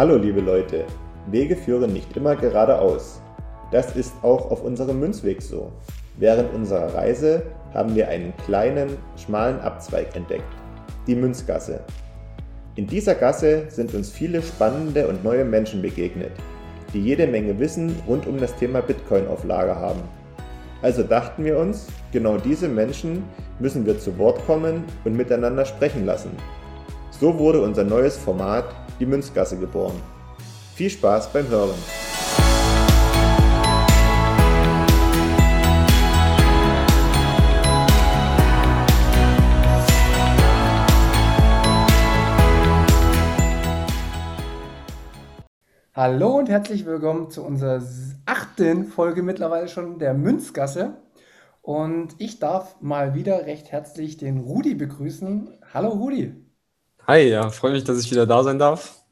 Hallo liebe Leute, Wege führen nicht immer geradeaus. Das ist auch auf unserem Münzweg so. Während unserer Reise haben wir einen kleinen, schmalen Abzweig entdeckt, die Münzgasse. In dieser Gasse sind uns viele spannende und neue Menschen begegnet, die jede Menge Wissen rund um das Thema Bitcoin auf Lager haben. Also dachten wir uns, genau diese Menschen müssen wir zu Wort kommen und miteinander sprechen lassen. So wurde unser neues Format, die Münzgasse, geboren. Viel Spaß beim Hören! Hallo und herzlich willkommen zu unserer achten Folge mittlerweile schon der Münzgasse. Und ich darf mal wieder recht herzlich den Rudi begrüßen. Hallo Rudi. Hi, ja, freue mich, dass ich wieder da sein darf.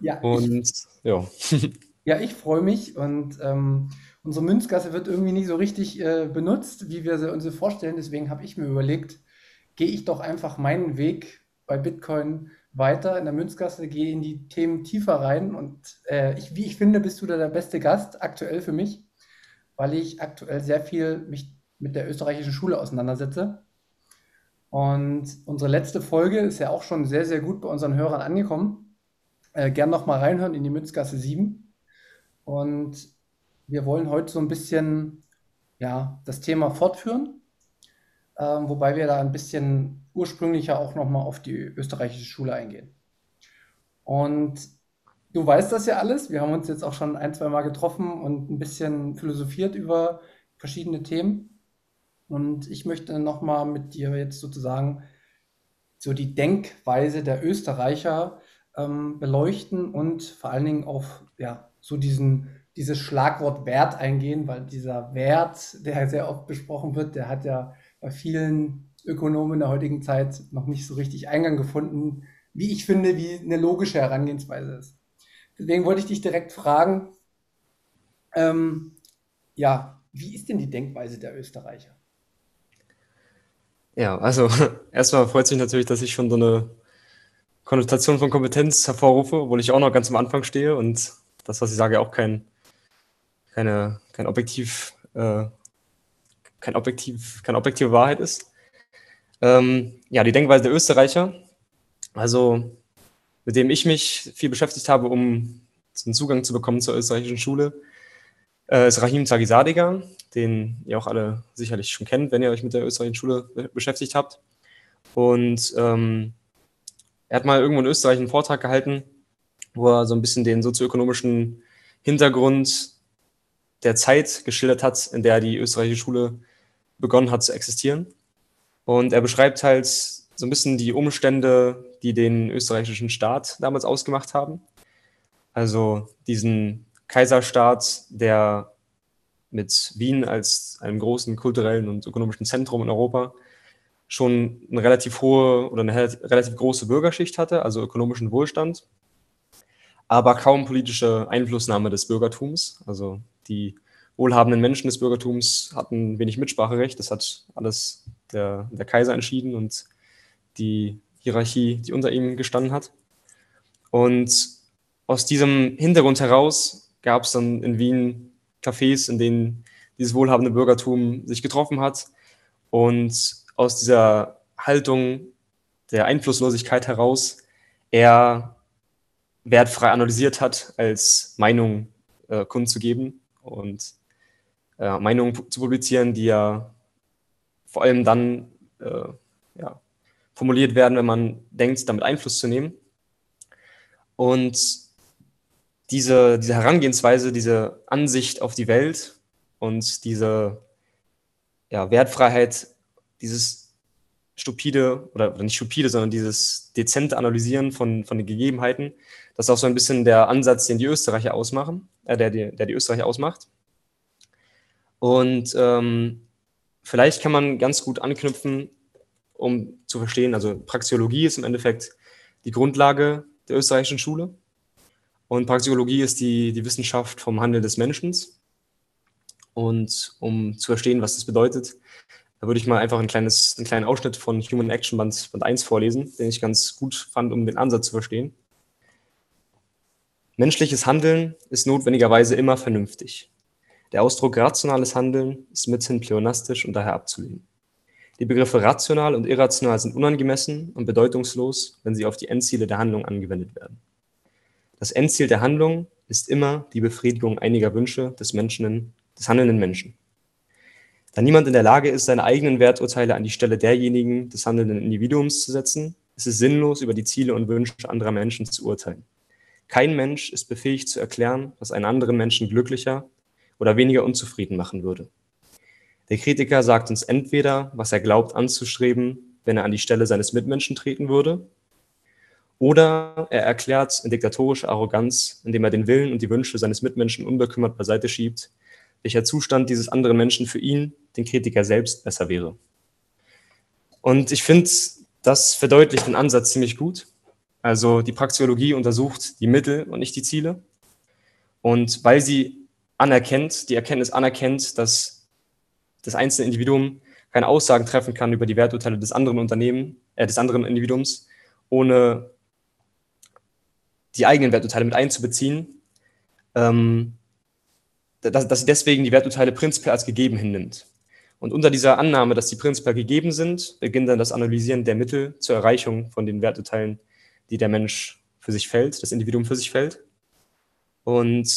Ja, Und ich, ja, ja, ich freue mich und ähm, unsere Münzgasse wird irgendwie nicht so richtig äh, benutzt, wie wir sie uns vorstellen. Deswegen habe ich mir überlegt, gehe ich doch einfach meinen Weg bei Bitcoin weiter in der Münzgasse, gehe in die Themen tiefer rein und äh, ich, wie ich finde, bist du da der beste Gast aktuell für mich, weil ich aktuell sehr viel mich mit der österreichischen Schule auseinandersetze. Und unsere letzte Folge ist ja auch schon sehr, sehr gut bei unseren Hörern angekommen. Äh, gern noch mal reinhören in die Münzgasse 7. Und wir wollen heute so ein bisschen ja, das Thema fortführen, ähm, wobei wir da ein bisschen ursprünglicher auch noch mal auf die österreichische Schule eingehen. Und du weißt das ja alles. Wir haben uns jetzt auch schon ein, zwei Mal getroffen und ein bisschen philosophiert über verschiedene Themen. Und ich möchte noch mal mit dir jetzt sozusagen so die Denkweise der Österreicher ähm, beleuchten und vor allen Dingen auf ja, so diesen, dieses Schlagwort Wert eingehen, weil dieser Wert, der sehr oft besprochen wird, der hat ja bei vielen Ökonomen der heutigen Zeit noch nicht so richtig Eingang gefunden, wie ich finde, wie eine logische Herangehensweise ist. Deswegen wollte ich dich direkt fragen, ähm, ja, wie ist denn die Denkweise der Österreicher? Ja, also erstmal freut es mich natürlich, dass ich schon so eine Konnotation von Kompetenz hervorrufe, obwohl ich auch noch ganz am Anfang stehe und das, was ich sage, auch kein, keine, kein objektiv, äh, kein objektiv, keine objektive Wahrheit ist. Ähm, ja, die Denkweise der Österreicher, also mit dem ich mich viel beschäftigt habe, um einen Zugang zu bekommen zur österreichischen Schule, äh, ist Rahim Tagisadiga, den ihr auch alle sicherlich schon kennt, wenn ihr euch mit der österreichischen Schule be beschäftigt habt. Und ähm, er hat mal irgendwo in Österreich einen Vortrag gehalten, wo er so ein bisschen den sozioökonomischen Hintergrund der Zeit geschildert hat, in der die österreichische Schule begonnen hat zu existieren. Und er beschreibt halt so ein bisschen die Umstände, die den österreichischen Staat damals ausgemacht haben. Also diesen Kaiserstaat, der mit Wien als einem großen kulturellen und ökonomischen Zentrum in Europa schon eine relativ hohe oder eine relativ große Bürgerschicht hatte, also ökonomischen Wohlstand, aber kaum politische Einflussnahme des Bürgertums. Also die wohlhabenden Menschen des Bürgertums hatten wenig Mitspracherecht. Das hat alles der, der Kaiser entschieden und die Hierarchie, die unter ihm gestanden hat. Und aus diesem Hintergrund heraus gab es dann in Wien Cafés, in denen dieses wohlhabende Bürgertum sich getroffen hat und aus dieser Haltung der Einflusslosigkeit heraus eher wertfrei analysiert hat, als Meinung äh, kundzugeben und äh, Meinungen zu publizieren, die ja vor allem dann äh, ja, formuliert werden, wenn man denkt, damit Einfluss zu nehmen. Und diese, diese Herangehensweise, diese Ansicht auf die Welt und diese ja, Wertfreiheit, dieses stupide oder, oder nicht stupide, sondern dieses dezente Analysieren von, von den Gegebenheiten, das ist auch so ein bisschen der Ansatz, den die Österreicher ausmachen, äh, der, der, der die Österreicher ausmacht. Und ähm, vielleicht kann man ganz gut anknüpfen, um zu verstehen, also Praxeologie ist im Endeffekt die Grundlage der österreichischen Schule. Und Praxeologie ist die, die Wissenschaft vom Handel des Menschen. Und um zu verstehen, was das bedeutet, da würde ich mal einfach ein kleines, einen kleinen Ausschnitt von Human Action Band, Band 1 vorlesen, den ich ganz gut fand, um den Ansatz zu verstehen. Menschliches Handeln ist notwendigerweise immer vernünftig. Der Ausdruck rationales Handeln ist mithin pleonastisch und daher abzulehnen. Die Begriffe rational und irrational sind unangemessen und bedeutungslos, wenn sie auf die Endziele der Handlung angewendet werden. Das Endziel der Handlung ist immer die Befriedigung einiger Wünsche des, Menschen, des handelnden Menschen. Da niemand in der Lage ist, seine eigenen Werturteile an die Stelle derjenigen des handelnden Individuums zu setzen, ist es sinnlos, über die Ziele und Wünsche anderer Menschen zu urteilen. Kein Mensch ist befähigt zu erklären, was einen anderen Menschen glücklicher oder weniger unzufrieden machen würde. Der Kritiker sagt uns entweder, was er glaubt anzustreben, wenn er an die Stelle seines Mitmenschen treten würde, oder er erklärt in diktatorischer Arroganz, indem er den Willen und die Wünsche seines Mitmenschen unbekümmert beiseite schiebt, welcher Zustand dieses anderen Menschen für ihn, den Kritiker selbst, besser wäre. Und ich finde, das verdeutlicht den Ansatz ziemlich gut. Also die Praxeologie untersucht die Mittel und nicht die Ziele. Und weil sie anerkennt, die Erkenntnis anerkennt, dass das einzelne Individuum keine Aussagen treffen kann über die Werturteile des anderen Unternehmen, äh, des anderen Individuums, ohne die eigenen Werturteile mit einzubeziehen, ähm, dass, dass sie deswegen die Werturteile prinzipiell als gegeben hinnimmt. Und unter dieser Annahme, dass die prinzipiell gegeben sind, beginnt dann das Analysieren der Mittel zur Erreichung von den Werturteilen, die der Mensch für sich fällt, das Individuum für sich fällt. Und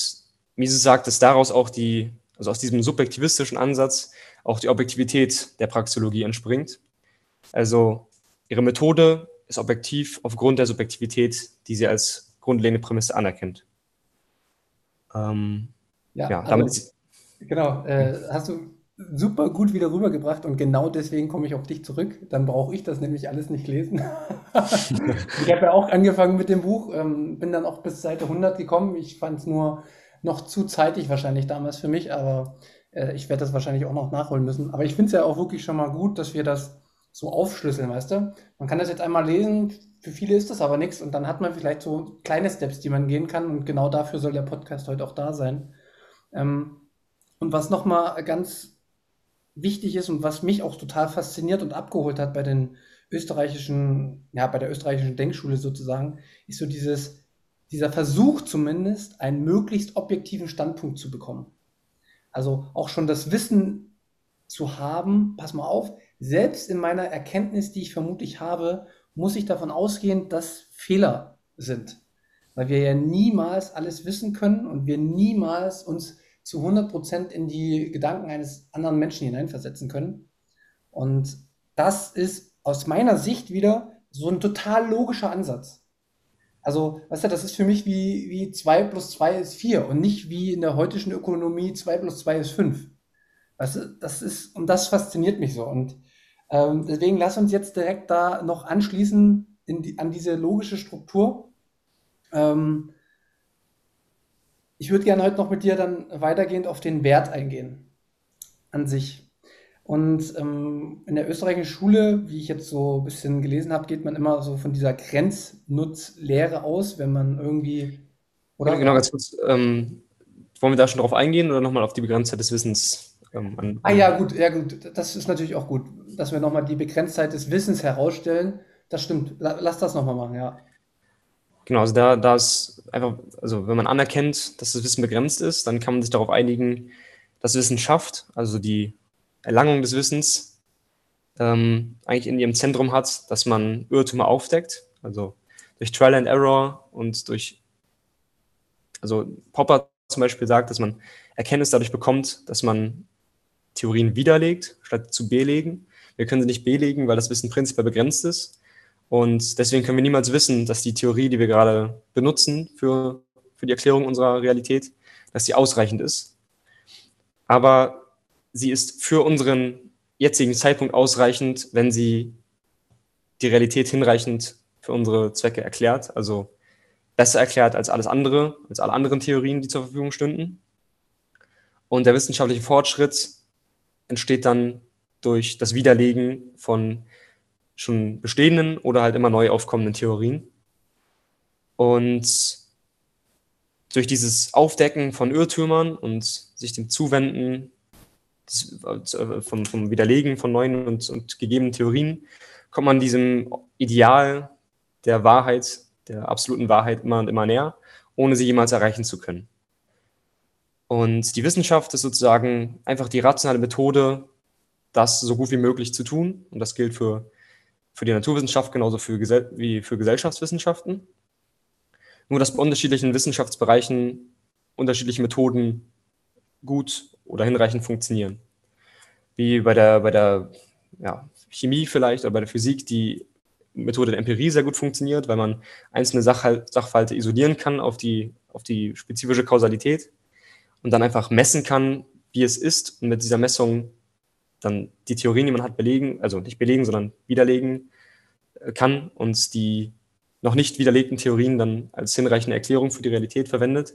Mises sagt, dass daraus auch die, also aus diesem subjektivistischen Ansatz, auch die Objektivität der Praxeologie entspringt. Also ihre Methode ist objektiv aufgrund der Subjektivität, die sie als grundlegende Prämisse anerkennt. Ähm, ja, ja, damit also, genau. Äh, hast du super gut wieder rübergebracht und genau deswegen komme ich auf dich zurück. Dann brauche ich das nämlich alles nicht lesen. ich habe ja auch angefangen mit dem Buch, ähm, bin dann auch bis Seite 100 gekommen. Ich fand es nur noch zu zeitig wahrscheinlich damals für mich, aber äh, ich werde das wahrscheinlich auch noch nachholen müssen. Aber ich finde es ja auch wirklich schon mal gut, dass wir das so aufschlüsseln, weißt du? Man kann das jetzt einmal lesen, für viele ist das aber nichts und dann hat man vielleicht so kleine Steps, die man gehen kann und genau dafür soll der Podcast heute auch da sein. Ähm, und was nochmal ganz wichtig ist und was mich auch total fasziniert und abgeholt hat bei den österreichischen, ja, bei der österreichischen Denkschule sozusagen, ist so dieses, dieser Versuch zumindest, einen möglichst objektiven Standpunkt zu bekommen. Also auch schon das Wissen zu haben, pass mal auf, selbst in meiner Erkenntnis, die ich vermutlich habe, muss ich davon ausgehen, dass Fehler sind. Weil wir ja niemals alles wissen können und wir niemals uns zu 100% in die Gedanken eines anderen Menschen hineinversetzen können. Und das ist aus meiner Sicht wieder so ein total logischer Ansatz. Also, weißt du, das ist für mich wie, wie 2 plus 2 ist 4 und nicht wie in der heutigen Ökonomie 2 plus 2 ist 5. Weißt du, das ist, und das fasziniert mich so. Und ähm, deswegen lass uns jetzt direkt da noch anschließen die, an diese logische Struktur. Ähm, ich würde gerne heute noch mit dir dann weitergehend auf den Wert eingehen an sich. Und ähm, in der österreichischen Schule, wie ich jetzt so ein bisschen gelesen habe, geht man immer so von dieser Grenznutzlehre aus, wenn man irgendwie. Oder? Genau, ganz kurz. Ähm, wollen wir da schon drauf eingehen oder nochmal auf die Begrenztheit des Wissens? Ähm, an, ah ja, gut, ja gut, das ist natürlich auch gut, dass wir nochmal die Begrenztheit des Wissens herausstellen. Das stimmt. Lass das nochmal machen, ja. Genau, also da, da ist einfach, also wenn man anerkennt, dass das Wissen begrenzt ist, dann kann man sich darauf einigen, dass Wissen schafft, also die Erlangung des Wissens ähm, eigentlich in ihrem Zentrum hat, dass man Irrtümer aufdeckt, also durch Trial and Error und durch, also Popper zum Beispiel sagt, dass man Erkenntnis dadurch bekommt, dass man Theorien widerlegt, statt zu belegen. Wir können sie nicht belegen, weil das Wissen prinzipiell begrenzt ist. Und deswegen können wir niemals wissen, dass die Theorie, die wir gerade benutzen für, für die Erklärung unserer Realität, dass sie ausreichend ist. Aber sie ist für unseren jetzigen Zeitpunkt ausreichend, wenn sie die Realität hinreichend für unsere Zwecke erklärt, also besser erklärt als alles andere, als alle anderen Theorien, die zur Verfügung stünden. Und der wissenschaftliche Fortschritt entsteht dann durch das Widerlegen von schon bestehenden oder halt immer neu aufkommenden Theorien. Und durch dieses Aufdecken von Irrtümern und sich dem Zuwenden äh, vom, vom, Widerlegen von neuen und, und gegebenen Theorien kommt man diesem Ideal der Wahrheit, der absoluten Wahrheit immer und immer näher. ohne sie jemals erreichen zu können. Und die Wissenschaft ist sozusagen einfach die rationale Methode, das so gut wie möglich zu tun. Und das gilt für, für die Naturwissenschaft genauso für wie für Gesellschaftswissenschaften. Nur dass bei unterschiedlichen Wissenschaftsbereichen unterschiedliche Methoden gut oder hinreichend funktionieren. Wie bei der, bei der ja, Chemie vielleicht oder bei der Physik die Methode der Empirie sehr gut funktioniert, weil man einzelne Sach Sachverhalte isolieren kann auf die, auf die spezifische Kausalität und dann einfach messen kann, wie es ist und mit dieser Messung dann die Theorien, die man hat, belegen, also nicht belegen, sondern widerlegen äh, kann und die noch nicht widerlegten Theorien dann als hinreichende Erklärung für die Realität verwendet.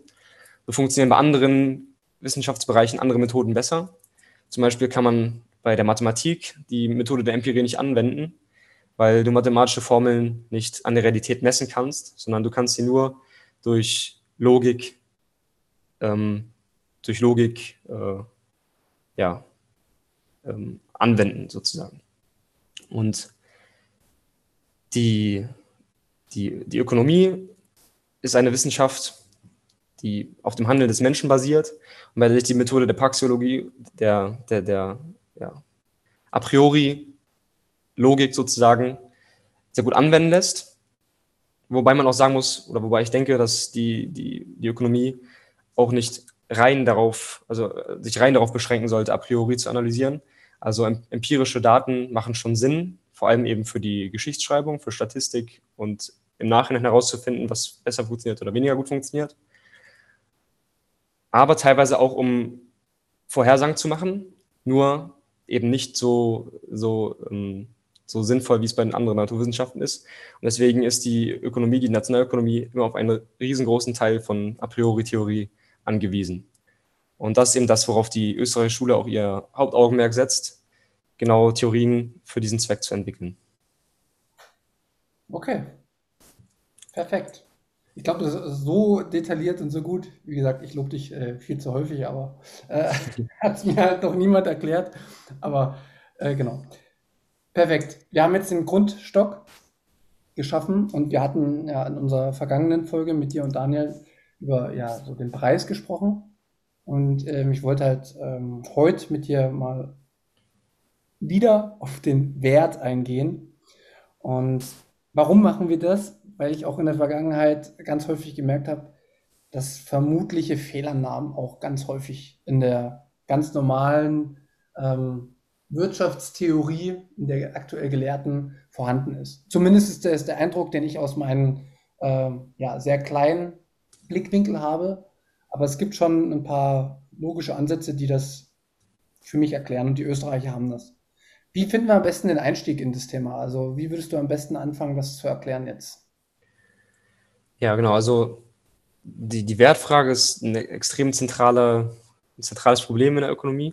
So funktionieren bei anderen Wissenschaftsbereichen andere Methoden besser. Zum Beispiel kann man bei der Mathematik die Methode der Empirie nicht anwenden, weil du mathematische Formeln nicht an der Realität messen kannst, sondern du kannst sie nur durch Logik, ähm, durch Logik äh, ja, ähm, anwenden sozusagen. Und die, die, die Ökonomie ist eine Wissenschaft, die auf dem Handeln des Menschen basiert und der sich die Methode der Praxeologie, der, der, der ja, a priori Logik sozusagen sehr gut anwenden lässt. Wobei man auch sagen muss, oder wobei ich denke, dass die, die, die Ökonomie auch nicht rein darauf, also sich rein darauf beschränken sollte, a priori zu analysieren. Also empirische Daten machen schon Sinn, vor allem eben für die Geschichtsschreibung, für Statistik und im Nachhinein herauszufinden, was besser funktioniert oder weniger gut funktioniert. Aber teilweise auch, um Vorhersagen zu machen, nur eben nicht so, so ähm, so sinnvoll, wie es bei den anderen Naturwissenschaften ist. Und deswegen ist die Ökonomie, die Nationalökonomie, immer auf einen riesengroßen Teil von a priori Theorie angewiesen. Und das ist eben das, worauf die österreichische Schule auch ihr Hauptaugenmerk setzt, genau Theorien für diesen Zweck zu entwickeln. Okay, perfekt. Ich glaube, das ist so detailliert und so gut. Wie gesagt, ich lobe dich äh, viel zu häufig, aber äh, hat es mir halt noch niemand erklärt. Aber äh, genau. Perfekt. Wir haben jetzt den Grundstock geschaffen und wir hatten ja in unserer vergangenen Folge mit dir und Daniel über ja so den Preis gesprochen. Und ähm, ich wollte halt ähm, heute mit dir mal wieder auf den Wert eingehen. Und warum machen wir das? Weil ich auch in der Vergangenheit ganz häufig gemerkt habe, dass vermutliche Fehlannahmen auch ganz häufig in der ganz normalen ähm, Wirtschaftstheorie in der aktuell Gelehrten vorhanden ist. Zumindest ist das der Eindruck, den ich aus meinem äh, ja, sehr kleinen Blickwinkel habe. Aber es gibt schon ein paar logische Ansätze, die das für mich erklären und die Österreicher haben das. Wie finden wir am besten den Einstieg in das Thema? Also wie würdest du am besten anfangen, das zu erklären jetzt? Ja, genau. Also die, die Wertfrage ist ein extrem zentrale, ein zentrales Problem in der Ökonomie.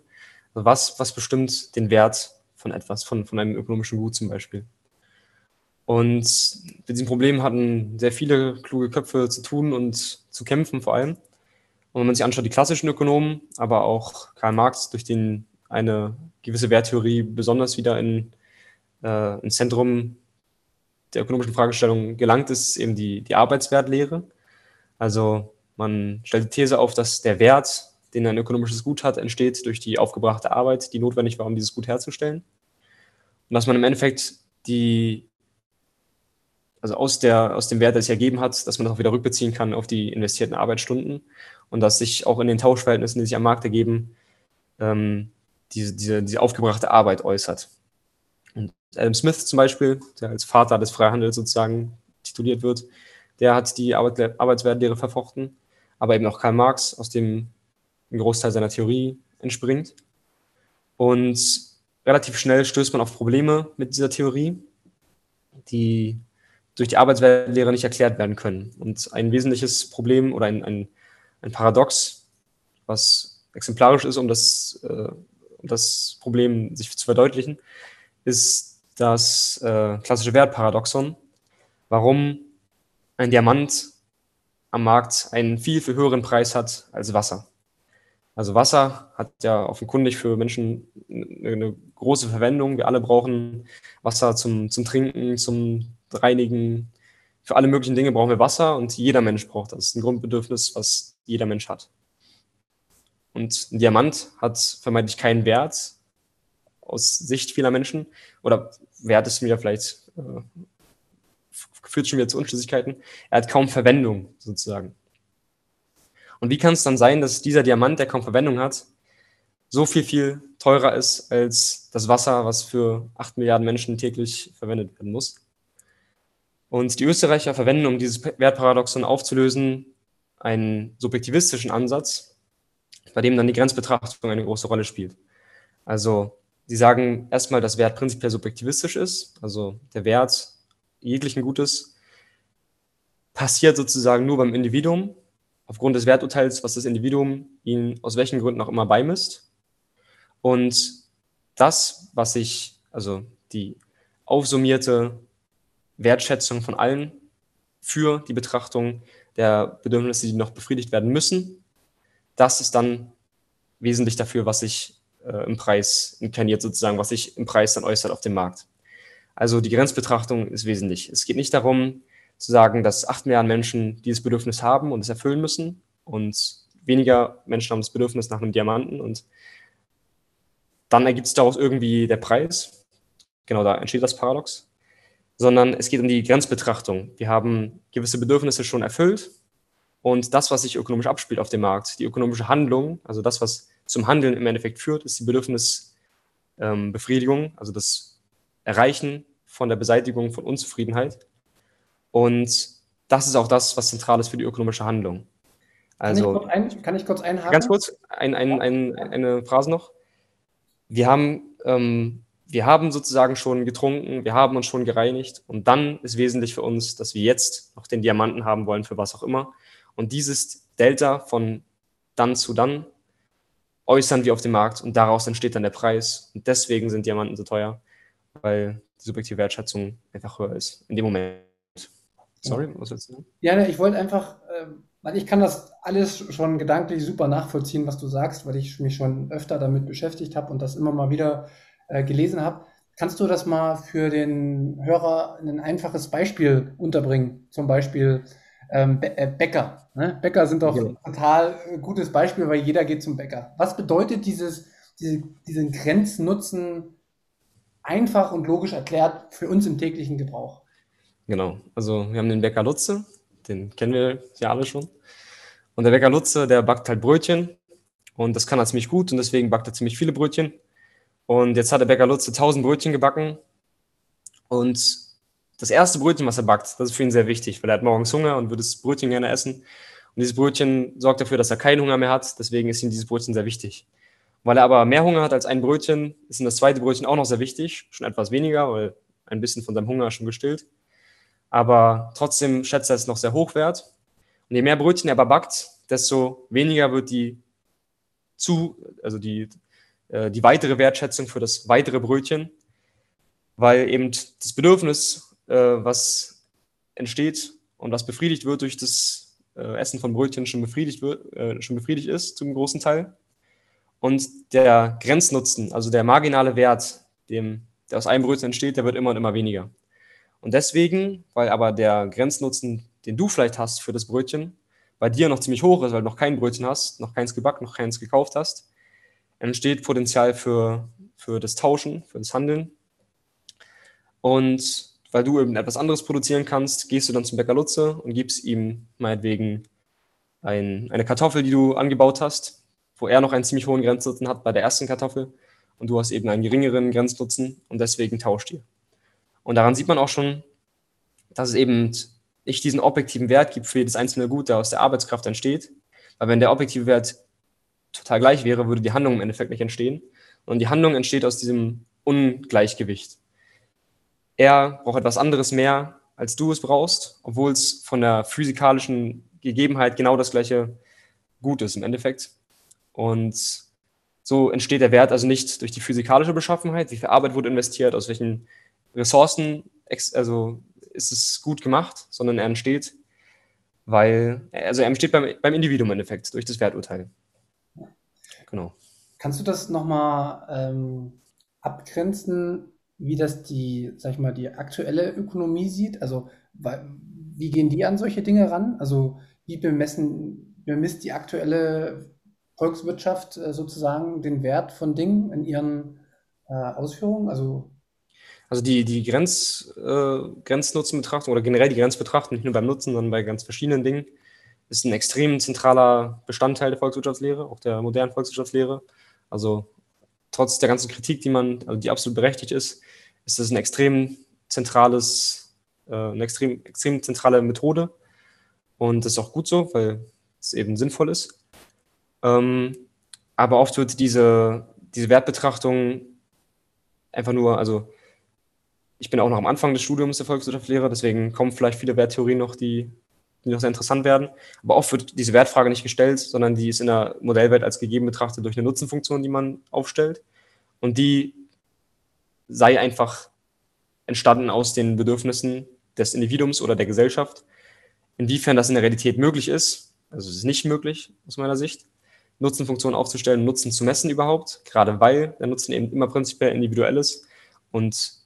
Was, was bestimmt den Wert von etwas, von, von einem ökonomischen Gut zum Beispiel? Und mit diesem Problem hatten sehr viele kluge Köpfe zu tun und zu kämpfen vor allem. Und wenn man sich anschaut, die klassischen Ökonomen, aber auch Karl Marx, durch den eine gewisse Werttheorie besonders wieder in, äh, ins Zentrum der ökonomischen Fragestellung gelangt ist, eben die, die Arbeitswertlehre. Also man stellt die These auf, dass der Wert den ein ökonomisches Gut hat, entsteht durch die aufgebrachte Arbeit, die notwendig war, um dieses Gut herzustellen. Und dass man im Endeffekt die, also aus, der, aus dem Wert, der sich ergeben hat, dass man das auch wieder rückbeziehen kann auf die investierten Arbeitsstunden und dass sich auch in den Tauschverhältnissen, die sich am Markt ergeben, ähm, diese, diese, diese aufgebrachte Arbeit äußert. Und Adam Smith zum Beispiel, der als Vater des Freihandels sozusagen tituliert wird, der hat die Arbeit, Arbeitswertlehre verfochten, aber eben auch Karl Marx, aus dem ein Großteil seiner Theorie entspringt. Und relativ schnell stößt man auf Probleme mit dieser Theorie, die durch die Arbeitsweltlehre nicht erklärt werden können. Und ein wesentliches Problem oder ein, ein, ein Paradox, was exemplarisch ist, um das, äh, um das Problem sich zu verdeutlichen, ist das äh, klassische Wertparadoxon, warum ein Diamant am Markt einen viel, viel höheren Preis hat als Wasser. Also Wasser hat ja offenkundig für Menschen eine große Verwendung. Wir alle brauchen Wasser zum, zum Trinken, zum Reinigen, für alle möglichen Dinge brauchen wir Wasser und jeder Mensch braucht das. Das ist ein Grundbedürfnis, was jeder Mensch hat. Und ein Diamant hat vermeintlich keinen Wert aus Sicht vieler Menschen. Oder Wert ist mir vielleicht, äh, führt schon wieder zu Unschlüssigkeiten. Er hat kaum Verwendung sozusagen. Und wie kann es dann sein, dass dieser Diamant, der kaum Verwendung hat, so viel, viel teurer ist als das Wasser, was für 8 Milliarden Menschen täglich verwendet werden muss? Und die Österreicher verwenden, um dieses Wertparadoxon aufzulösen, einen subjektivistischen Ansatz, bei dem dann die Grenzbetrachtung eine große Rolle spielt. Also sie sagen erstmal, dass Wert prinzipiell subjektivistisch ist, also der Wert jeglichen Gutes passiert sozusagen nur beim Individuum, aufgrund des Werturteils, was das Individuum ihnen aus welchen Gründen auch immer beimisst. Und das, was sich, also die aufsummierte Wertschätzung von allen für die Betrachtung der Bedürfnisse, die noch befriedigt werden müssen. Das ist dann wesentlich dafür, was sich äh, im Preis inkarniert, sozusagen, was sich im Preis dann äußert auf dem Markt. Also die Grenzbetrachtung ist wesentlich. Es geht nicht darum zu sagen, dass acht Milliarden Menschen dieses Bedürfnis haben und es erfüllen müssen und weniger Menschen haben das Bedürfnis nach einem Diamanten und dann ergibt es daraus irgendwie der Preis. Genau da entsteht das Paradox sondern es geht um die Grenzbetrachtung. Wir haben gewisse Bedürfnisse schon erfüllt und das, was sich ökonomisch abspielt auf dem Markt, die ökonomische Handlung, also das, was zum Handeln im Endeffekt führt, ist die Bedürfnisbefriedigung, ähm, also das Erreichen von der Beseitigung von Unzufriedenheit. Und das ist auch das, was zentral ist für die ökonomische Handlung. Also, kann, ich ein, kann ich kurz einhaken? Ganz kurz, ein, ein, eine Phrase noch. Wir haben ähm, wir haben sozusagen schon getrunken, wir haben uns schon gereinigt und dann ist wesentlich für uns, dass wir jetzt noch den Diamanten haben wollen für was auch immer. Und dieses Delta von dann zu dann äußern wir auf dem Markt und daraus entsteht dann der Preis. Und deswegen sind Diamanten so teuer, weil die subjektive Wertschätzung einfach höher ist in dem Moment. Sorry, was willst du? Ja, ne, ich wollte einfach, ähm, weil ich kann das alles schon gedanklich super nachvollziehen, was du sagst, weil ich mich schon öfter damit beschäftigt habe und das immer mal wieder äh, gelesen habe. Kannst du das mal für den Hörer ein einfaches Beispiel unterbringen? Zum Beispiel ähm, Bä äh, Bäcker. Ne? Bäcker sind doch ja. ein total gutes Beispiel, weil jeder geht zum Bäcker. Was bedeutet dieses, diese, diesen Grenznutzen einfach und logisch erklärt für uns im täglichen Gebrauch? Genau, also wir haben den Bäcker Lutze, den kennen wir ja alle schon. Und der Bäcker Lutze, der backt halt Brötchen und das kann er ziemlich gut und deswegen backt er ziemlich viele Brötchen. Und jetzt hat der Bäcker Lutze 1000 Brötchen gebacken. Und das erste Brötchen, was er backt, das ist für ihn sehr wichtig, weil er hat morgens Hunger und würde das Brötchen gerne essen. Und dieses Brötchen sorgt dafür, dass er keinen Hunger mehr hat. Deswegen ist ihm dieses Brötchen sehr wichtig. Weil er aber mehr Hunger hat als ein Brötchen, ist ihm das zweite Brötchen auch noch sehr wichtig. Schon etwas weniger, weil ein bisschen von seinem Hunger schon gestillt. Aber trotzdem schätzt er es noch sehr hochwert. Und je mehr Brötchen er aber backt, desto weniger wird die zu, also die äh, die weitere Wertschätzung für das weitere Brötchen, weil eben das Bedürfnis, äh, was entsteht und was befriedigt wird durch das äh, Essen von Brötchen, schon befriedigt, wird, äh, schon befriedigt ist zum großen Teil. Und der Grenznutzen, also der marginale Wert, dem, der aus einem Brötchen entsteht, der wird immer und immer weniger. Und deswegen, weil aber der Grenznutzen, den du vielleicht hast für das Brötchen, bei dir noch ziemlich hoch ist, weil du noch kein Brötchen hast, noch keins gebacken, noch keins gekauft hast, entsteht Potenzial für, für das Tauschen, für das Handeln. Und weil du eben etwas anderes produzieren kannst, gehst du dann zum Bäcker Lutze und gibst ihm meinetwegen ein, eine Kartoffel, die du angebaut hast, wo er noch einen ziemlich hohen Grenznutzen hat bei der ersten Kartoffel und du hast eben einen geringeren Grenznutzen und deswegen tauscht ihr. Und daran sieht man auch schon, dass es eben nicht diesen objektiven Wert gibt für jedes einzelne Gut, der aus der Arbeitskraft entsteht. Weil wenn der objektive Wert total gleich wäre, würde die Handlung im Endeffekt nicht entstehen. Und die Handlung entsteht aus diesem Ungleichgewicht. Er braucht etwas anderes mehr, als du es brauchst, obwohl es von der physikalischen Gegebenheit genau das gleiche Gut ist im Endeffekt. Und so entsteht der Wert also nicht durch die physikalische Beschaffenheit, wie viel Arbeit wurde investiert, aus welchen Ressourcen also ist es gut gemacht, sondern er entsteht, weil, also er entsteht beim, beim Individuum im Endeffekt durch das Werturteil. Genau. Kannst du das nochmal ähm, abgrenzen, wie das die, sag ich mal, die aktuelle Ökonomie sieht? Also wie gehen die an solche Dinge ran? Also wie bemessen, bemisst die aktuelle Volkswirtschaft äh, sozusagen den Wert von Dingen in ihren äh, Ausführungen? Also also die, die Grenz, äh, Grenznutzenbetrachtung oder generell die Grenzbetrachtung, nicht nur beim Nutzen, sondern bei ganz verschiedenen Dingen, ist ein extrem zentraler Bestandteil der Volkswirtschaftslehre, auch der modernen Volkswirtschaftslehre. Also trotz der ganzen Kritik, die man, also die absolut berechtigt ist, ist das ein extrem zentrales, äh, eine extrem, extrem zentrale Methode. Und das ist auch gut so, weil es eben sinnvoll ist. Ähm, aber oft wird diese, diese Wertbetrachtung einfach nur, also ich bin auch noch am Anfang des Studiums der Volkswirtschaftslehre, deswegen kommen vielleicht viele Werttheorien noch, die, die noch sehr interessant werden. Aber oft wird diese Wertfrage nicht gestellt, sondern die ist in der Modellwelt als gegeben betrachtet durch eine Nutzenfunktion, die man aufstellt. Und die sei einfach entstanden aus den Bedürfnissen des Individuums oder der Gesellschaft. Inwiefern das in der Realität möglich ist, also es ist nicht möglich aus meiner Sicht, Nutzenfunktionen aufzustellen, Nutzen zu messen überhaupt, gerade weil der Nutzen eben immer prinzipiell individuell ist und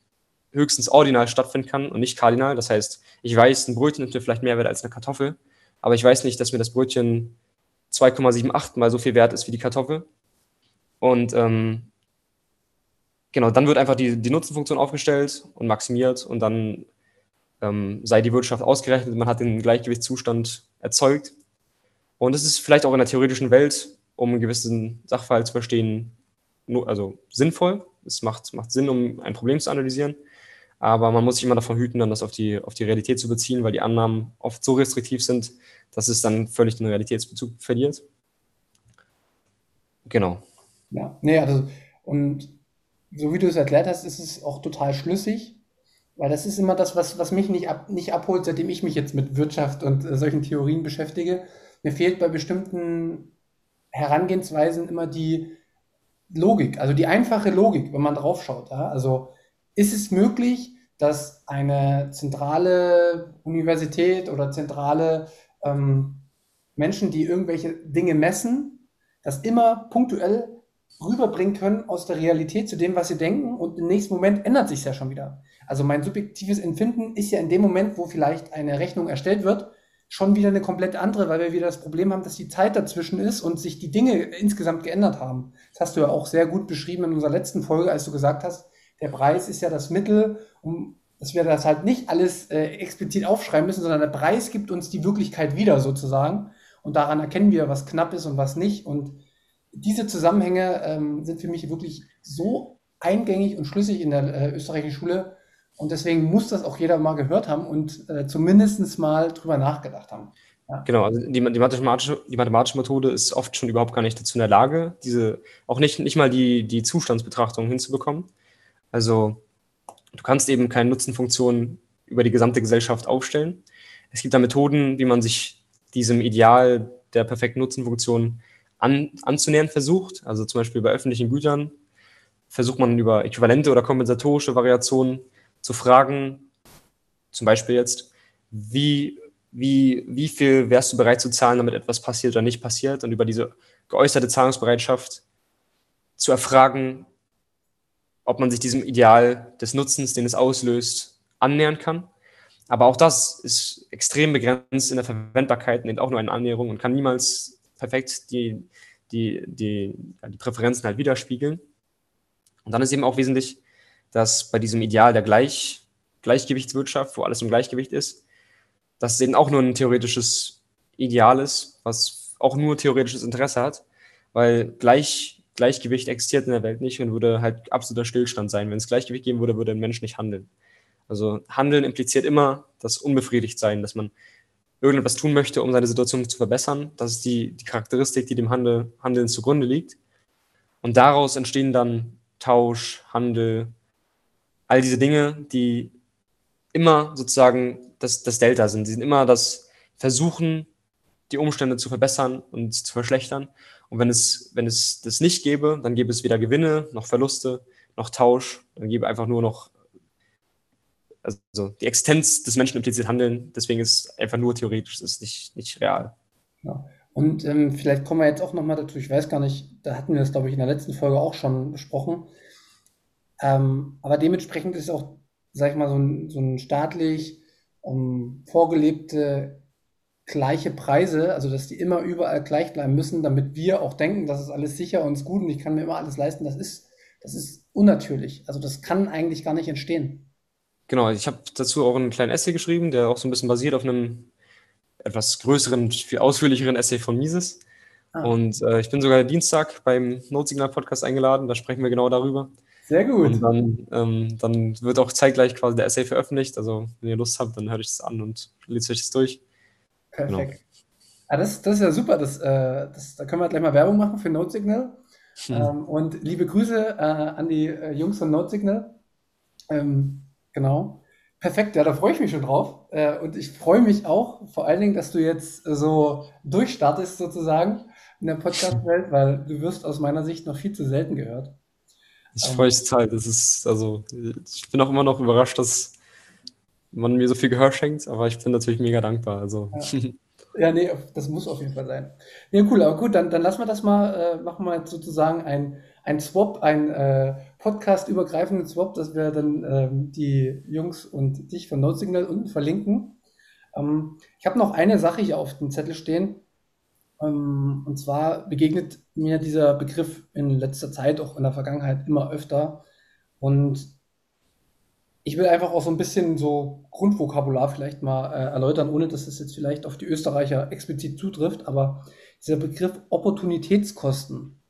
höchstens ordinal stattfinden kann und nicht kardinal. Das heißt, ich weiß, ein Brötchen nimmt mir vielleicht mehr Wert als eine Kartoffel, aber ich weiß nicht, dass mir das Brötchen 2,78 mal so viel wert ist wie die Kartoffel. Und ähm, genau, dann wird einfach die, die Nutzenfunktion aufgestellt und maximiert und dann ähm, sei die Wirtschaft ausgerechnet, man hat den Gleichgewichtszustand erzeugt. Und es ist vielleicht auch in der theoretischen Welt, um einen gewissen Sachverhalt zu verstehen, also sinnvoll. Es macht, macht Sinn, um ein Problem zu analysieren. Aber man muss sich immer davon hüten, dann das auf die, auf die Realität zu beziehen, weil die Annahmen oft so restriktiv sind, dass es dann völlig den Realitätsbezug verliert. Genau. Ja, nee, also, und so wie du es erklärt hast, ist es auch total schlüssig, weil das ist immer das, was, was mich nicht, ab, nicht abholt, seitdem ich mich jetzt mit Wirtschaft und äh, solchen Theorien beschäftige. Mir fehlt bei bestimmten Herangehensweisen immer die Logik, also die einfache Logik, wenn man drauf schaut. Ja? Also ist es möglich, dass eine zentrale Universität oder zentrale ähm, Menschen, die irgendwelche Dinge messen, das immer punktuell rüberbringen können aus der Realität zu dem, was sie denken und im nächsten Moment ändert sich ja schon wieder. Also mein subjektives Empfinden ist ja in dem Moment, wo vielleicht eine Rechnung erstellt wird, schon wieder eine komplett andere, weil wir wieder das Problem haben, dass die Zeit dazwischen ist und sich die Dinge insgesamt geändert haben. Das hast du ja auch sehr gut beschrieben in unserer letzten Folge, als du gesagt hast, der Preis ist ja das Mittel, um dass wir das halt nicht alles äh, explizit aufschreiben müssen, sondern der Preis gibt uns die Wirklichkeit wieder sozusagen. Und daran erkennen wir, was knapp ist und was nicht. Und diese Zusammenhänge ähm, sind für mich wirklich so eingängig und schlüssig in der äh, österreichischen Schule. Und deswegen muss das auch jeder mal gehört haben und äh, zumindest mal drüber nachgedacht haben. Ja. Genau, also die, die, mathematische, die mathematische Methode ist oft schon überhaupt gar nicht dazu in der Lage, diese, auch nicht, nicht mal die, die Zustandsbetrachtung hinzubekommen. Also du kannst eben keine Nutzenfunktion über die gesamte Gesellschaft aufstellen. Es gibt da Methoden, wie man sich diesem Ideal der perfekten Nutzenfunktion an, anzunähern versucht. Also zum Beispiel bei öffentlichen Gütern versucht man über äquivalente oder kompensatorische Variationen zu fragen, zum Beispiel jetzt, wie, wie, wie viel wärst du bereit zu zahlen, damit etwas passiert oder nicht passiert und über diese geäußerte Zahlungsbereitschaft zu erfragen, ob man sich diesem Ideal des Nutzens, den es auslöst, annähern kann. Aber auch das ist extrem begrenzt in der Verwendbarkeit und auch nur eine Annäherung und kann niemals perfekt die, die, die, die Präferenzen halt widerspiegeln. Und dann ist eben auch wesentlich, dass bei diesem Ideal der Gleich, Gleichgewichtswirtschaft, wo alles im Gleichgewicht ist, dass es eben auch nur ein theoretisches Ideal ist, was auch nur theoretisches Interesse hat, weil gleich Gleichgewicht existiert in der Welt nicht und würde halt absoluter Stillstand sein. Wenn es Gleichgewicht geben würde, würde ein Mensch nicht handeln. Also Handeln impliziert immer das Unbefriedigtsein, dass man irgendetwas tun möchte, um seine Situation zu verbessern. Das ist die, die Charakteristik, die dem Handel, Handeln zugrunde liegt. Und daraus entstehen dann Tausch, Handel, all diese Dinge, die immer sozusagen das, das Delta sind. Sie sind immer das Versuchen, die Umstände zu verbessern und zu verschlechtern. Und wenn es, wenn es das nicht gäbe, dann gäbe es weder Gewinne noch Verluste noch Tausch. Dann gäbe einfach nur noch, also die Existenz des Menschen impliziert Handeln. Deswegen ist einfach nur theoretisch, es ist nicht, nicht real. Ja. Und ähm, vielleicht kommen wir jetzt auch nochmal dazu, ich weiß gar nicht, da hatten wir das, glaube ich, in der letzten Folge auch schon besprochen. Ähm, aber dementsprechend ist auch, sag ich mal, so ein, so ein staatlich um vorgelebte gleiche Preise, also dass die immer überall gleich bleiben müssen, damit wir auch denken, das ist alles sicher und ist gut und ich kann mir immer alles leisten, das ist, das ist unnatürlich. Also das kann eigentlich gar nicht entstehen. Genau, ich habe dazu auch einen kleinen Essay geschrieben, der auch so ein bisschen basiert auf einem etwas größeren, viel ausführlicheren Essay von Mises. Ah. Und äh, ich bin sogar Dienstag beim Notsignal Podcast eingeladen, da sprechen wir genau darüber. Sehr gut. Und dann, ähm, dann wird auch zeitgleich quasi der Essay veröffentlicht. Also, wenn ihr Lust habt, dann hört euch das an und lest euch das durch. Perfekt. Genau. Ah, das, das ist ja super. Das, äh, das, da können wir gleich mal Werbung machen für Notsignal. Hm. Ähm, und liebe Grüße äh, an die äh, Jungs von Notsignal. Ähm, genau. Perfekt, ja, da freue ich mich schon drauf. Äh, und ich freue mich auch vor allen Dingen, dass du jetzt so durchstartest sozusagen in der Podcast-Welt, weil du wirst aus meiner Sicht noch viel zu selten gehört. Ich freue mich total. Das ist, also, ich bin auch immer noch überrascht, dass man mir so viel Gehör schenkt, aber ich bin natürlich mega dankbar. Also. Ja. ja, nee, das muss auf jeden Fall sein. Ja, cool, aber gut, dann, dann lassen wir das mal, äh, machen wir jetzt sozusagen ein, ein Swap, ein äh, Podcast-übergreifenden Swap, dass wir dann ähm, die Jungs und dich von Notsignal unten verlinken. Ähm, ich habe noch eine Sache hier auf dem Zettel stehen. Ähm, und zwar begegnet mir dieser Begriff in letzter Zeit, auch in der Vergangenheit, immer öfter. Und ich will einfach auch so ein bisschen so Grundvokabular vielleicht mal äh, erläutern, ohne dass es jetzt vielleicht auf die Österreicher explizit zutrifft. Aber dieser Begriff Opportunitätskosten,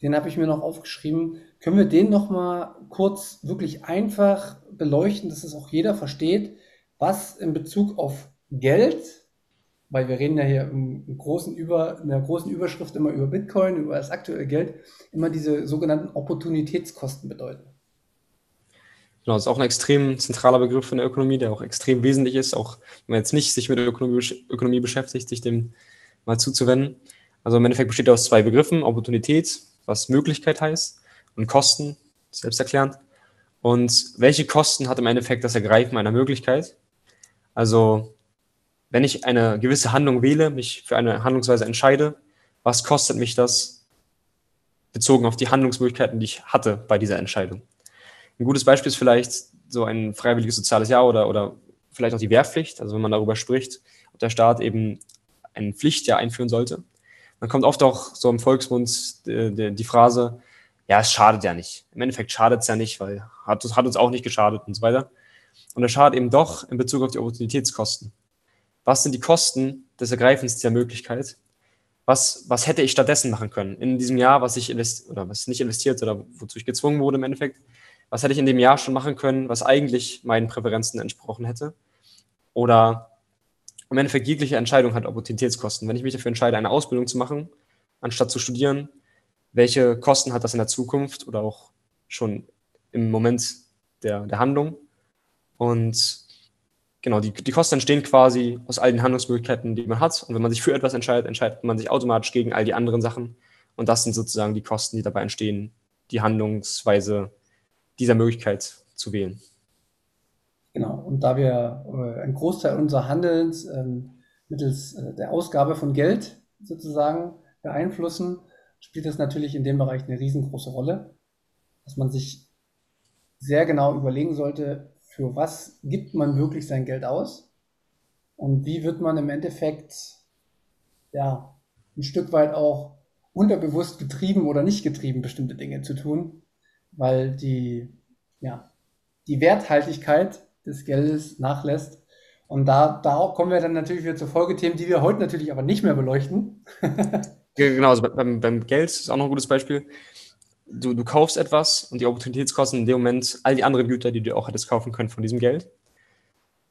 den habe ich mir noch aufgeschrieben. Können wir den noch mal kurz wirklich einfach beleuchten, dass es auch jeder versteht, was in Bezug auf Geld weil wir reden ja hier im großen Über, in der großen Überschrift immer über Bitcoin, über das aktuelle Geld, immer diese sogenannten Opportunitätskosten bedeuten. Genau, das ist auch ein extrem zentraler Begriff in der Ökonomie, der auch extrem wesentlich ist, auch wenn man jetzt nicht sich mit der Ökonomie, Ökonomie beschäftigt, sich dem mal zuzuwenden. Also im Endeffekt besteht er aus zwei Begriffen, Opportunität, was Möglichkeit heißt, und Kosten, selbsterklärend. Und welche Kosten hat im Endeffekt das Ergreifen einer Möglichkeit? Also wenn ich eine gewisse Handlung wähle, mich für eine Handlungsweise entscheide, was kostet mich das bezogen auf die Handlungsmöglichkeiten, die ich hatte bei dieser Entscheidung? Ein gutes Beispiel ist vielleicht so ein freiwilliges soziales Jahr oder, oder vielleicht auch die Wehrpflicht, also wenn man darüber spricht, ob der Staat eben ein Pflichtjahr einführen sollte. Dann kommt oft auch so im Volksmund die, die, die Phrase, ja, es schadet ja nicht. Im Endeffekt schadet es ja nicht, weil hat, hat uns auch nicht geschadet und so weiter. Und es schadet eben doch in Bezug auf die Opportunitätskosten was sind die Kosten des Ergreifens dieser Möglichkeit? Was, was hätte ich stattdessen machen können in diesem Jahr, was ich invest oder was nicht investiert oder wozu ich gezwungen wurde im Endeffekt? Was hätte ich in dem Jahr schon machen können, was eigentlich meinen Präferenzen entsprochen hätte? Oder im Endeffekt jegliche Entscheidung hat Opportunitätskosten. Wenn ich mich dafür entscheide, eine Ausbildung zu machen, anstatt zu studieren, welche Kosten hat das in der Zukunft oder auch schon im Moment der, der Handlung? Und genau, die, die Kosten entstehen quasi aus all den Handlungsmöglichkeiten, die man hat. Und wenn man sich für etwas entscheidet, entscheidet man sich automatisch gegen all die anderen Sachen. Und das sind sozusagen die Kosten, die dabei entstehen, die Handlungsweise dieser Möglichkeit zu wählen. Genau, und da wir äh, einen Großteil unseres Handelns ähm, mittels äh, der Ausgabe von Geld sozusagen beeinflussen, spielt das natürlich in dem Bereich eine riesengroße Rolle, dass man sich sehr genau überlegen sollte, für was gibt man wirklich sein Geld aus und wie wird man im Endeffekt ja ein Stück weit auch unterbewusst getrieben oder nicht getrieben, bestimmte Dinge zu tun, weil die, ja, die Werthaltigkeit des Geldes nachlässt. Und da, da kommen wir dann natürlich wieder zu Folgethemen, die wir heute natürlich aber nicht mehr beleuchten. genau, also beim, beim Geld ist auch noch ein gutes Beispiel du, du kaufst etwas und die Opportunitätskosten in dem Moment all die anderen Güter, die du auch hättest kaufen können von diesem Geld.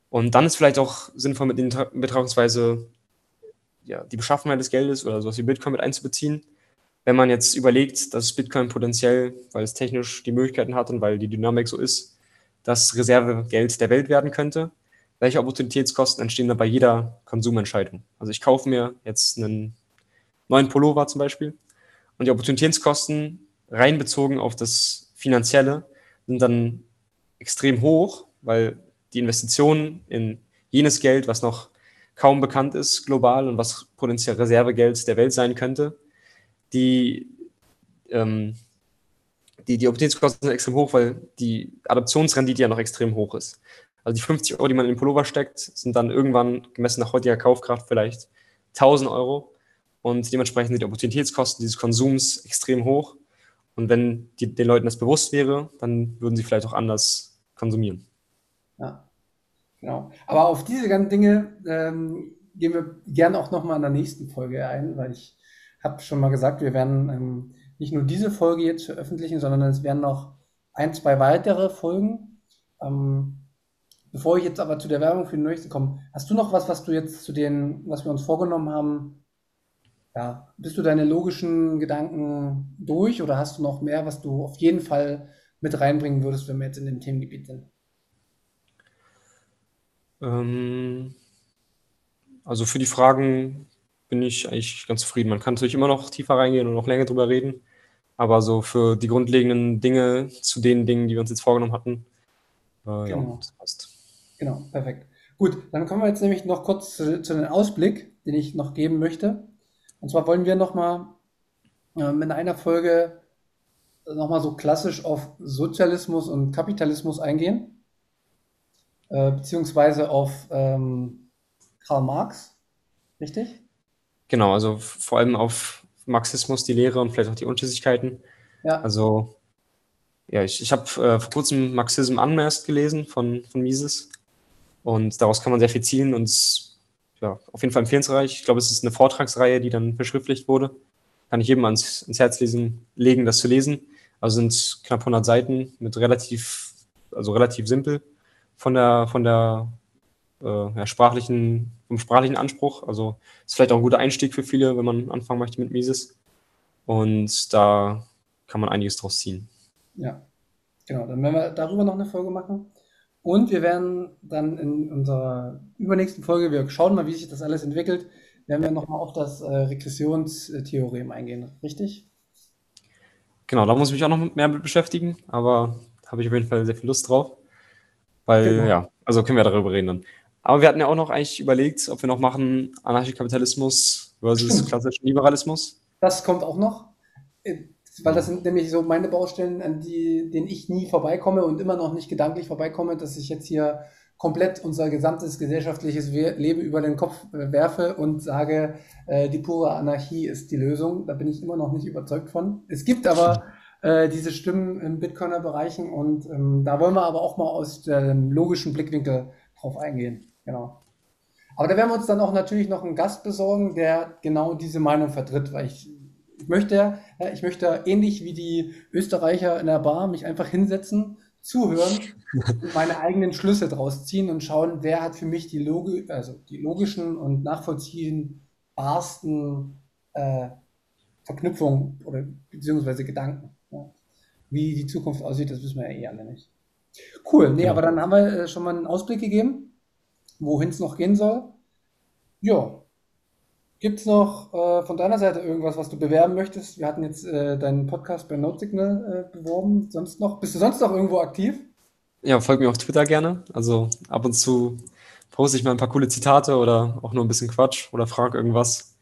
Und dann ist vielleicht auch sinnvoll mit der Betrachtungsweise ja, die Beschaffenheit des Geldes oder sowas wie Bitcoin mit einzubeziehen. Wenn man jetzt überlegt, dass Bitcoin potenziell, weil es technisch die Möglichkeiten hat und weil die Dynamik so ist, das Reservegeld der Welt werden könnte, welche Opportunitätskosten entstehen da bei jeder Konsumentscheidung? Also ich kaufe mir jetzt einen neuen Pullover zum Beispiel und die Opportunitätskosten rein bezogen auf das Finanzielle sind dann extrem hoch, weil die Investitionen in jenes Geld, was noch kaum bekannt ist global und was potenziell Reservegeld der Welt sein könnte, die, ähm, die, die Opportunitätskosten sind extrem hoch, weil die Adoptionsrendite ja noch extrem hoch ist. Also die 50 Euro, die man in den Pullover steckt, sind dann irgendwann gemessen nach heutiger Kaufkraft vielleicht 1000 Euro. Und dementsprechend sind die Opportunitätskosten dieses Konsums extrem hoch. Und wenn die, den Leuten das bewusst wäre, dann würden sie vielleicht auch anders konsumieren. Ja, genau. Aber auf diese ganzen Dinge ähm, gehen wir gerne auch nochmal in der nächsten Folge ein, weil ich habe schon mal gesagt, wir werden ähm, nicht nur diese Folge jetzt veröffentlichen, sondern es werden noch ein, zwei weitere Folgen. Ähm, bevor ich jetzt aber zu der Werbung für die nächste komme, hast du noch was, was du jetzt zu den, was wir uns vorgenommen haben, ja, bist du deine logischen Gedanken durch oder hast du noch mehr, was du auf jeden Fall mit reinbringen würdest, wenn wir jetzt in dem Themengebiet sind? Ähm, also für die Fragen bin ich eigentlich ganz zufrieden. Man kann natürlich immer noch tiefer reingehen und noch länger drüber reden. Aber so für die grundlegenden Dinge zu den Dingen, die wir uns jetzt vorgenommen hatten, äh, genau. ja, das passt. Genau, perfekt. Gut, dann kommen wir jetzt nämlich noch kurz zu, zu dem Ausblick, den ich noch geben möchte. Und zwar wollen wir nochmal ähm, in einer Folge nochmal so klassisch auf Sozialismus und Kapitalismus eingehen, äh, beziehungsweise auf ähm, Karl Marx, richtig? Genau, also vor allem auf Marxismus, die Lehre und vielleicht auch die Unschlüssigkeiten. Ja. Also, ja, ich, ich habe äh, vor kurzem Marxism Unmasked gelesen von, von Mises und daraus kann man sehr viel ziehen und ja, auf jeden Fall empfehlensreich. Ich glaube, es ist eine Vortragsreihe, die dann verschriftlicht wurde. Kann ich jedem ans, ans Herz lesen, legen, das zu lesen. Also sind knapp 100 Seiten mit relativ, also relativ simpel von der, von der äh, ja, sprachlichen, vom sprachlichen Anspruch. Also ist vielleicht auch ein guter Einstieg für viele, wenn man anfangen möchte mit Mises. Und da kann man einiges draus ziehen. Ja, genau. Dann werden wir darüber noch eine Folge machen. Und wir werden dann in unserer übernächsten Folge, wir schauen mal, wie sich das alles entwickelt, werden wir nochmal auf das äh, Regressionstheorem eingehen, richtig? Genau, da muss ich mich auch noch mehr mit beschäftigen, aber habe ich auf jeden Fall sehr viel Lust drauf. Weil, genau. ja, also können wir darüber reden dann. Aber wir hatten ja auch noch eigentlich überlegt, ob wir noch machen Anarchikapitalismus versus klassischen Liberalismus. Das kommt auch noch. Äh, weil das sind nämlich so meine Baustellen, an die, denen ich nie vorbeikomme und immer noch nicht gedanklich vorbeikomme, dass ich jetzt hier komplett unser gesamtes gesellschaftliches Leben über den Kopf äh, werfe und sage, äh, die pure Anarchie ist die Lösung. Da bin ich immer noch nicht überzeugt von. Es gibt aber diese Stimmen in Bitcoiner-Bereichen und ähm, da wollen wir aber auch mal aus dem logischen Blickwinkel drauf eingehen. Genau. Aber da werden wir uns dann auch natürlich noch einen Gast besorgen, der genau diese Meinung vertritt, weil ich ich möchte, ich möchte ähnlich wie die Österreicher in der Bar mich einfach hinsetzen, zuhören und meine eigenen Schlüsse draus ziehen und schauen, wer hat für mich die, Logi also die logischen und nachvollziehbarsten äh, Verknüpfungen oder beziehungsweise Gedanken. Ja. Wie die Zukunft aussieht, das wissen wir ja eh alle nicht. Cool, nee, ja. aber dann haben wir äh, schon mal einen Ausblick gegeben, wohin es noch gehen soll. Ja, Gibt es noch äh, von deiner Seite irgendwas, was du bewerben möchtest? Wir hatten jetzt äh, deinen Podcast bei NoteSignal äh, beworben. Sonst noch? Bist du sonst noch irgendwo aktiv? Ja, folg mir auf Twitter gerne. Also ab und zu poste ich mal ein paar coole Zitate oder auch nur ein bisschen Quatsch oder frage irgendwas.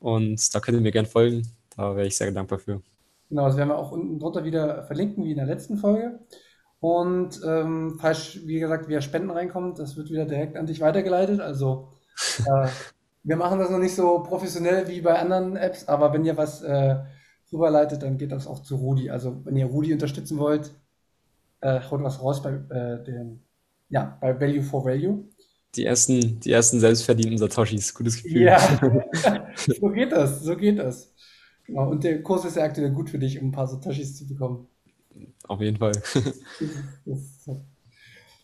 Und da könnt ihr mir gerne folgen. Da wäre ich sehr dankbar für. Genau, das werden wir auch unten drunter wieder verlinken, wie in der letzten Folge. Und ähm, falls, wie gesagt, wieder Spenden reinkommen, das wird wieder direkt an dich weitergeleitet. Also äh, wir machen das noch nicht so professionell wie bei anderen Apps, aber wenn ihr was äh, rüberleitet, dann geht das auch zu Rudi. Also wenn ihr Rudi unterstützen wollt, äh, haut was raus bei äh, dem, ja, bei Value for Value. Die ersten, die ersten selbstverdienten Satoshis, gutes Gefühl. Ja, so geht das, so geht das. Genau. Und der Kurs ist ja aktuell gut für dich, um ein paar Satoshis zu bekommen. Auf jeden Fall.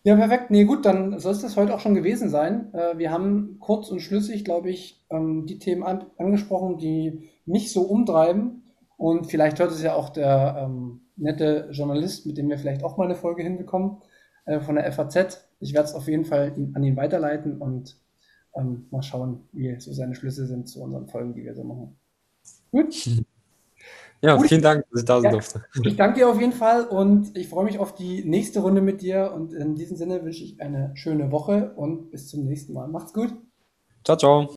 Ja, perfekt. Nee, gut, dann soll es das heute auch schon gewesen sein. Äh, wir haben kurz und schlüssig, glaube ich, ähm, die Themen an angesprochen, die mich so umtreiben. Und vielleicht hört es ja auch der ähm, nette Journalist, mit dem wir vielleicht auch mal eine Folge hinbekommen, äh, von der FAZ. Ich werde es auf jeden Fall ihn, an ihn weiterleiten und ähm, mal schauen, wie so seine Schlüsse sind zu unseren Folgen, die wir so machen. Gut. Ja, Gut. vielen Dank, dass ich da sein ja, durfte. Ich danke dir auf jeden Fall und ich freue mich auf die nächste Runde mit dir. Und in diesem Sinne wünsche ich eine schöne Woche und bis zum nächsten Mal. Macht's gut. Ciao, ciao.